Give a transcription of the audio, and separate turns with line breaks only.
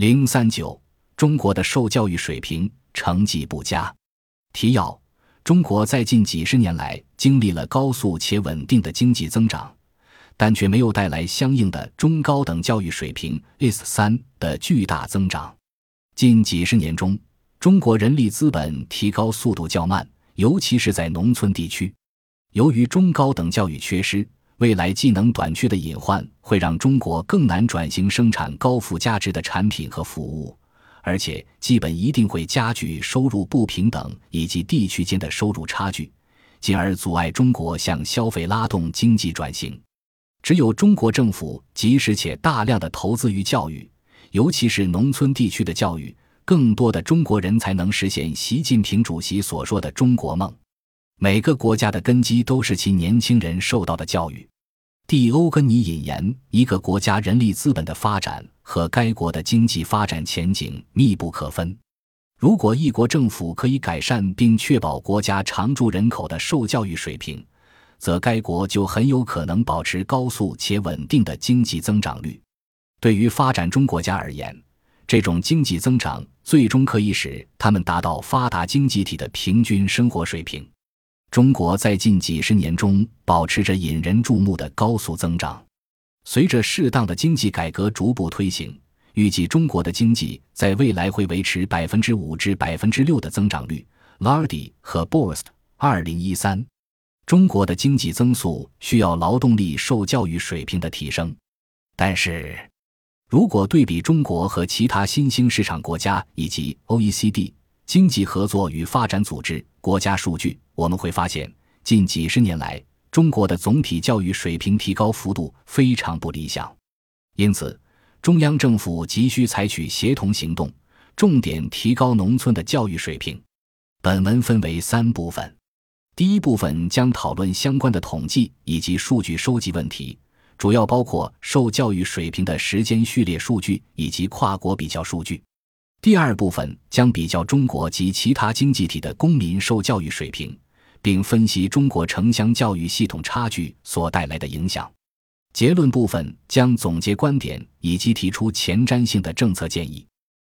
零三九，中国的受教育水平成绩不佳。提要：中国在近几十年来经历了高速且稳定的经济增长，但却没有带来相应的中高等教育水平 （IS 三）的巨大增长。近几十年中，中国人力资本提高速度较慢，尤其是在农村地区。由于中高等教育缺失，未来技能短缺的隐患会让中国更难转型生产高附加值的产品和服务，而且基本一定会加剧收入不平等以及地区间的收入差距，进而阻碍中国向消费拉动经济转型。只有中国政府及时且大量的投资于教育，尤其是农村地区的教育，更多的中国人才能实现习近平主席所说的“中国梦”。每个国家的根基都是其年轻人受到的教育。蒂欧根尼引言：一个国家人力资本的发展和该国的经济发展前景密不可分。如果一国政府可以改善并确保国家常住人口的受教育水平，则该国就很有可能保持高速且稳定的经济增长率。对于发展中国家而言，这种经济增长最终可以使他们达到发达经济体的平均生活水平。中国在近几十年中保持着引人注目的高速增长，随着适当的经济改革逐步推行，预计中国的经济在未来会维持百分之五至百分之六的增长率。Lardy 和 Borst，二零一三，中国的经济增速需要劳动力受教育水平的提升，但是，如果对比中国和其他新兴市场国家以及 OECD。经济合作与发展组织国家数据，我们会发现，近几十年来，中国的总体教育水平提高幅度非常不理想。因此，中央政府急需采取协同行动，重点提高农村的教育水平。本文分为三部分，第一部分将讨论相关的统计以及数据收集问题，主要包括受教育水平的时间序列数据以及跨国比较数据。第二部分将比较中国及其他经济体的公民受教育水平，并分析中国城乡教育系统差距所带来的影响。结论部分将总结观点以及提出前瞻性的政策建议。